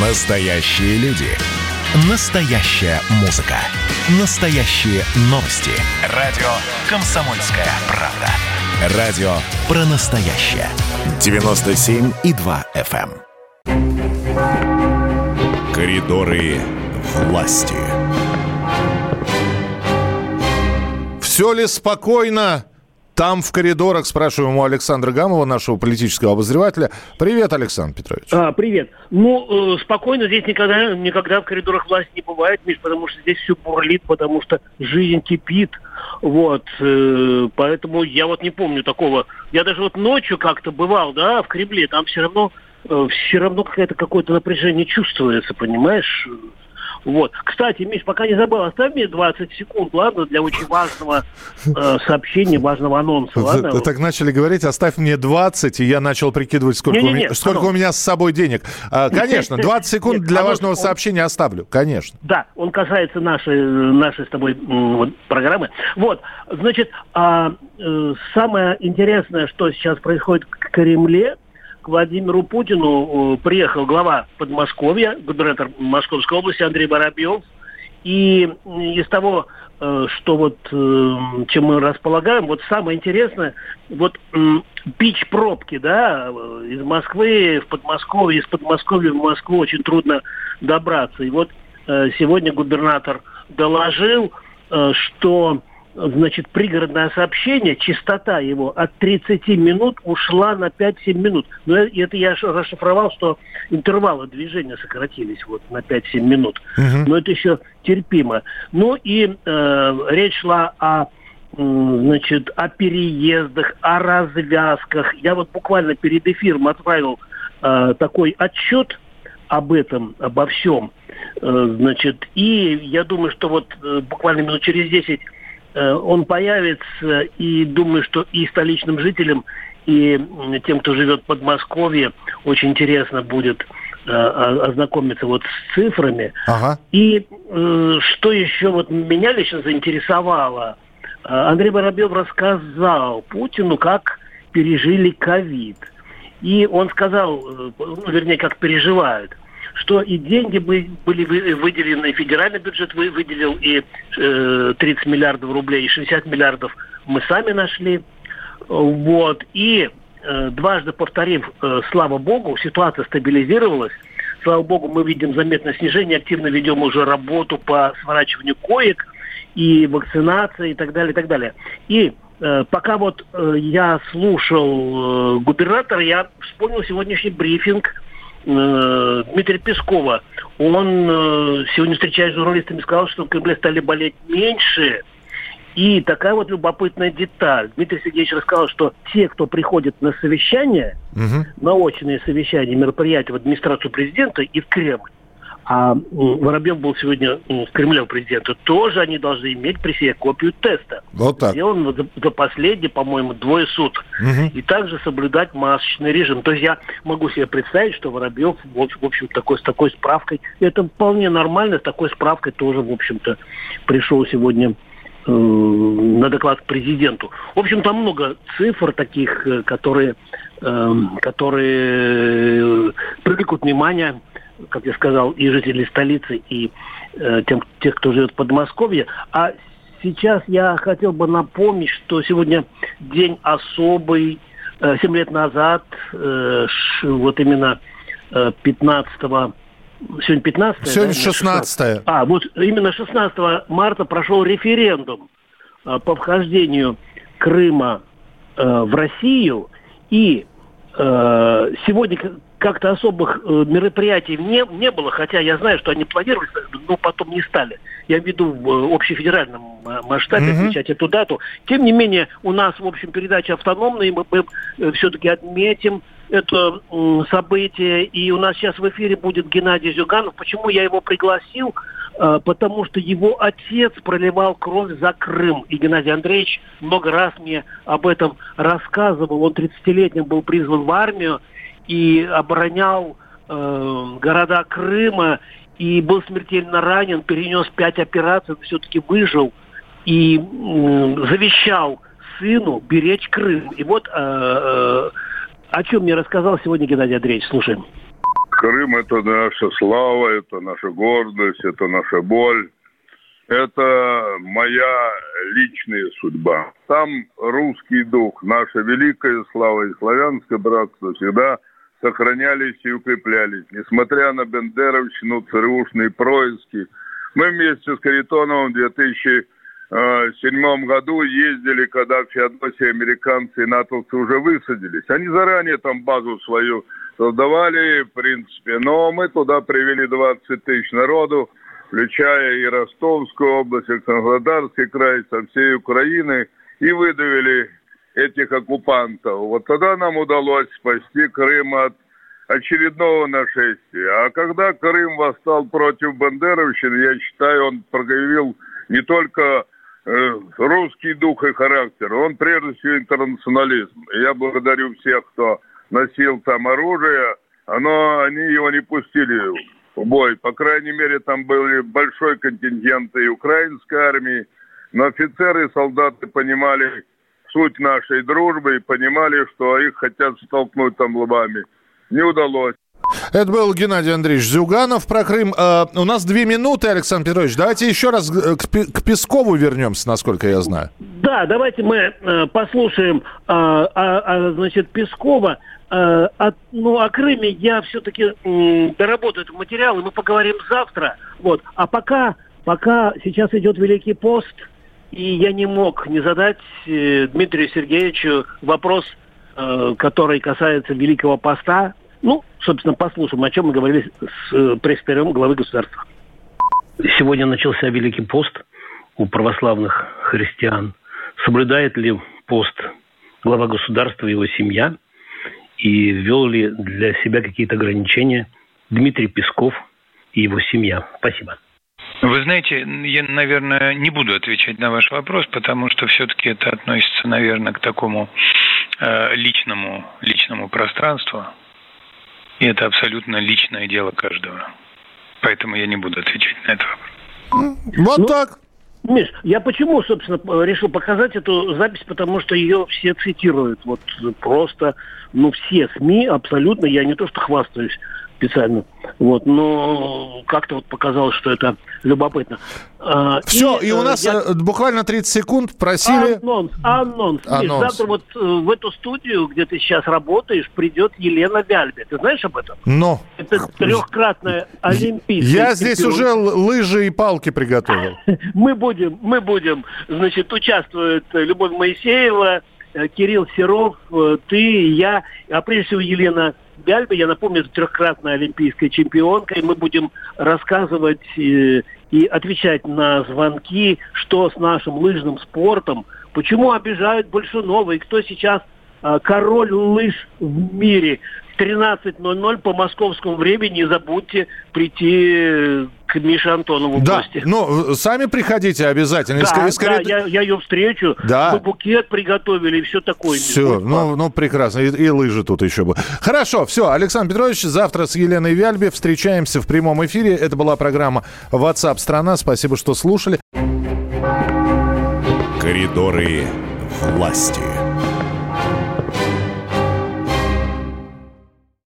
Настоящие люди. Настоящая музыка. Настоящие новости. Радио «Комсомольская правда». Радио про настоящее. 97,2 FM. эм. Коридоры власти. Все ли спокойно? Там в коридорах спрашиваем у Александра Гамова, нашего политического обозревателя. Привет, Александр Петрович. А, привет. Ну, э, спокойно здесь никогда, никогда в коридорах власти не бывает, Миш, потому что здесь все бурлит, потому что жизнь кипит. Вот. Э, поэтому я вот не помню такого. Я даже вот ночью как-то бывал, да, в Кремле, там все равно э, все равно какое-то какое-то напряжение чувствуется, понимаешь? Вот. Кстати, Миш, пока не забыл, оставь мне 20 секунд, ладно, для очень важного э, сообщения, важного анонса, ладно? Вы так начали говорить, оставь мне 20, и я начал прикидывать, сколько, у, Не-не-не, меня, сколько у меня с собой денег. А, конечно, 20 секунд для важного сообщения оставлю, конечно. Да, он касается нашей, нашей с тобой вот, программы. Вот, значит, а, э, самое интересное, что сейчас происходит в Кремле, Владимиру Путину э, приехал глава Подмосковья, губернатор Московской области Андрей Воробьев, и из того, э, что вот э, чем мы располагаем, вот самое интересное, вот м, бич пробки, да, из Москвы в Подмосковье, из Подмосковья в Москву очень трудно добраться. И вот сегодня губернатор доложил, что значит, пригородное сообщение, частота его от 30 минут ушла на 5-7 минут. Но э- это я расшифровал, что интервалы движения сократились вот на 5-7 минут. Но это еще терпимо. Ну и э, речь шла о значит, о переездах, о развязках. Я вот буквально перед эфиром отправил э, такой отчет об этом, обо всем. Э, значит, и я думаю, что вот э, буквально минут через 10 э, он появится, и думаю, что и столичным жителям, и тем, кто живет в Подмосковье, очень интересно будет э, ознакомиться вот с цифрами. Ага. И э, что еще вот меня лично заинтересовало, э, Андрей Воробьев рассказал Путину, как пережили ковид. И он сказал, э, ну, вернее, как переживают, что и деньги бы- были вы- выделены, федеральный бюджет вы- выделил, и э, 30 миллиардов рублей, и 60 миллиардов мы сами нашли. Вот. И э, дважды повторив, э, слава богу, ситуация стабилизировалась. Слава богу, мы видим заметное снижение, активно ведем уже работу по сворачиванию коек и вакцинации и так далее, и так далее. И э, пока вот э, я слушал э, губернатора, я вспомнил сегодняшний брифинг э, Дмитрия Пескова. Он э, сегодня, встречаясь с журналистами, сказал, что в Кремле стали болеть меньше. И такая вот любопытная деталь. Дмитрий Сергеевич рассказал, что те, кто приходит на совещание, Мгм. на очные совещания, мероприятия в администрацию президента и в Кремль, а Воробьев был сегодня в Кремле у президента, тоже они должны иметь при себе копию теста. Вот так. Сделан за, за последние, по-моему, двое суток. Мгм. И также соблюдать масочный режим. То есть я могу себе представить, что Воробьев, в общем, в общем такой, с такой справкой, это вполне нормально, с такой справкой тоже, в общем-то, пришел сегодня э, на доклад к президенту. В общем, там много цифр таких, э, которые, э, которые привлекут внимание, как я сказал, и жителей столицы, и э, тем, тех, кто живет в Подмосковье. А сейчас я хотел бы напомнить, что сегодня день особый. Э, Семь лет назад, э, вот именно э, 15 Сегодня 15 Сегодня 16 а, вот именно 16 марта прошел референдум э, по вхождению Крыма э, в Россию. И э, сегодня как-то особых э, мероприятий не, не было, хотя я знаю, что они планировались, но потом не стали. Я веду в э, общефедеральном э, масштабе Мгм. отмечать эту дату. Тем не менее, у нас, в общем, передача автономная, и мы, мы все-таки отметим это м, событие. И у нас сейчас в эфире будет Геннадий Зюганов. Почему я его пригласил? Э, Потому что его отец проливал кровь за Крым. И Геннадий Андреевич много раз мне об этом рассказывал. Он 30-летним был призван в армию и оборонял э, города Крыма и был смертельно ранен, перенес пять операций, но все-таки выжил и м, завещал сыну беречь Крым. И вот э, э, о чем мне рассказал сегодня Геннадий Андреевич. Слушаем. Крым – это наша слава, это наша гордость, это наша боль. Это моя личная судьба. Там русский дух, наша великая слава и славянское братство всегда сохранялись и укреплялись. Несмотря на бендеровщину, ЦРУшные происки. Мы вместе с Каритоновым в 2007 году ездили, когда в Феодосии американцы и натовцы уже высадились. Они заранее там базу свою создавали, в принципе. Но мы туда привели 20 тысяч народу, включая и Ростовскую область, и Краснодарский край, со всей Украины, и выдавили этих оккупантов. Вот тогда нам удалось спасти Крым от очередного нашествия. А когда Крым восстал против Бандеровщины, я считаю, он проявил не только э, русский дух и характер, он прежде всего интернационализм. я благодарю всех, кто носил там оружие, но они его не пустили в бой. По крайней мере, там были большой контингент и украинской армии, но офицеры и солдаты понимали суть нашей дружбы и понимали, что их хотят столкнуть там лбами. Не удалось. Это был Геннадий Андреевич Зюганов про Крым. Э, у нас две минуты, Александр Петрович. Давайте еще раз к, к Пескову вернемся, насколько я знаю. Да, давайте мы э, послушаем, э, а, а, значит, Пескова. Э, от, ну, о Крыме я все-таки э, доработаю этот материал, и мы поговорим завтра. Вот. А пока, пока сейчас идет Великий пост, и я не мог не задать э, Дмитрию Сергеевичу вопрос, э, который касается Великого поста. Ну, собственно, послушаем, о чем мы говорили с э, пресс главы государства. Сегодня начался Великий пост у православных христиан. Соблюдает ли пост глава государства и его семья? И ввел ли для себя какие-то ограничения Дмитрий Песков и его семья? Спасибо. Вы знаете, я, наверное, не буду отвечать на ваш вопрос, потому что все-таки это относится, наверное, к такому э, личному, личному пространству. И это абсолютно личное дело каждого. Поэтому я не буду отвечать на это вопрос. Вот ну, так. Миш, я почему, собственно, решил показать эту запись, потому что ее все цитируют. Вот просто, ну, все СМИ абсолютно, я не то что хвастаюсь, специально. Вот, но как-то вот показалось, что это любопытно. А, Все, и, и у э, нас я... Э, буквально 30 секунд просили... Анонс, анонс. анонс. завтра вот э, в эту студию, где ты сейчас работаешь, придет Елена Вяльбе. Ты знаешь об этом? Но. Это трехкратная олимпийская Я здесь уже лыжи и палки приготовил. Мы будем, мы будем, значит, участвует Любовь Моисеева, Кирилл Серов, ты, я, а прежде всего Елена Бяльба, я напомню, это трехкратная олимпийская чемпионка, и мы будем рассказывать э, и отвечать на звонки, что с нашим лыжным спортом, почему обижают Большунова, и кто сейчас король лыж в мире. 13.00 по московскому времени. Не забудьте прийти к Мише Антонову да, в гости. ну, сами приходите обязательно. Да, из, да я, я ее встречу. Да. Мы букет приготовили и все такое. Все, ну, ну, прекрасно. И, и лыжи тут еще бы. Хорошо, все. Александр Петрович, завтра с Еленой Вяльби встречаемся в прямом эфире. Это была программа WhatsApp страна Спасибо, что слушали. Коридоры власти.